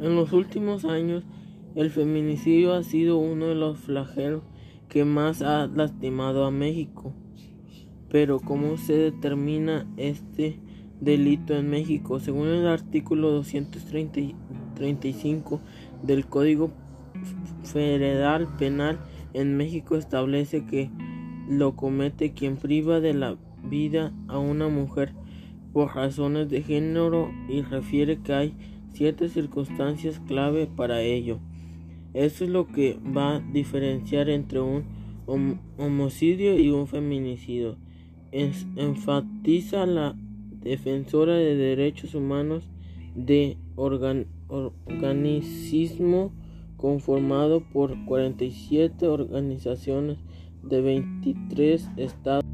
En los últimos años, el feminicidio ha sido uno de los flagelos que más ha lastimado a México. Pero ¿cómo se determina este delito en México? Según el artículo 235 del Código Federal Penal en México establece que lo comete quien priva de la vida a una mujer por razones de género y refiere que hay ciertas circunstancias clave para ello. Eso es lo que va a diferenciar entre un homicidio y un feminicidio. enfatiza la defensora de derechos humanos de organicismo conformado por 47 organizaciones de 23 estados.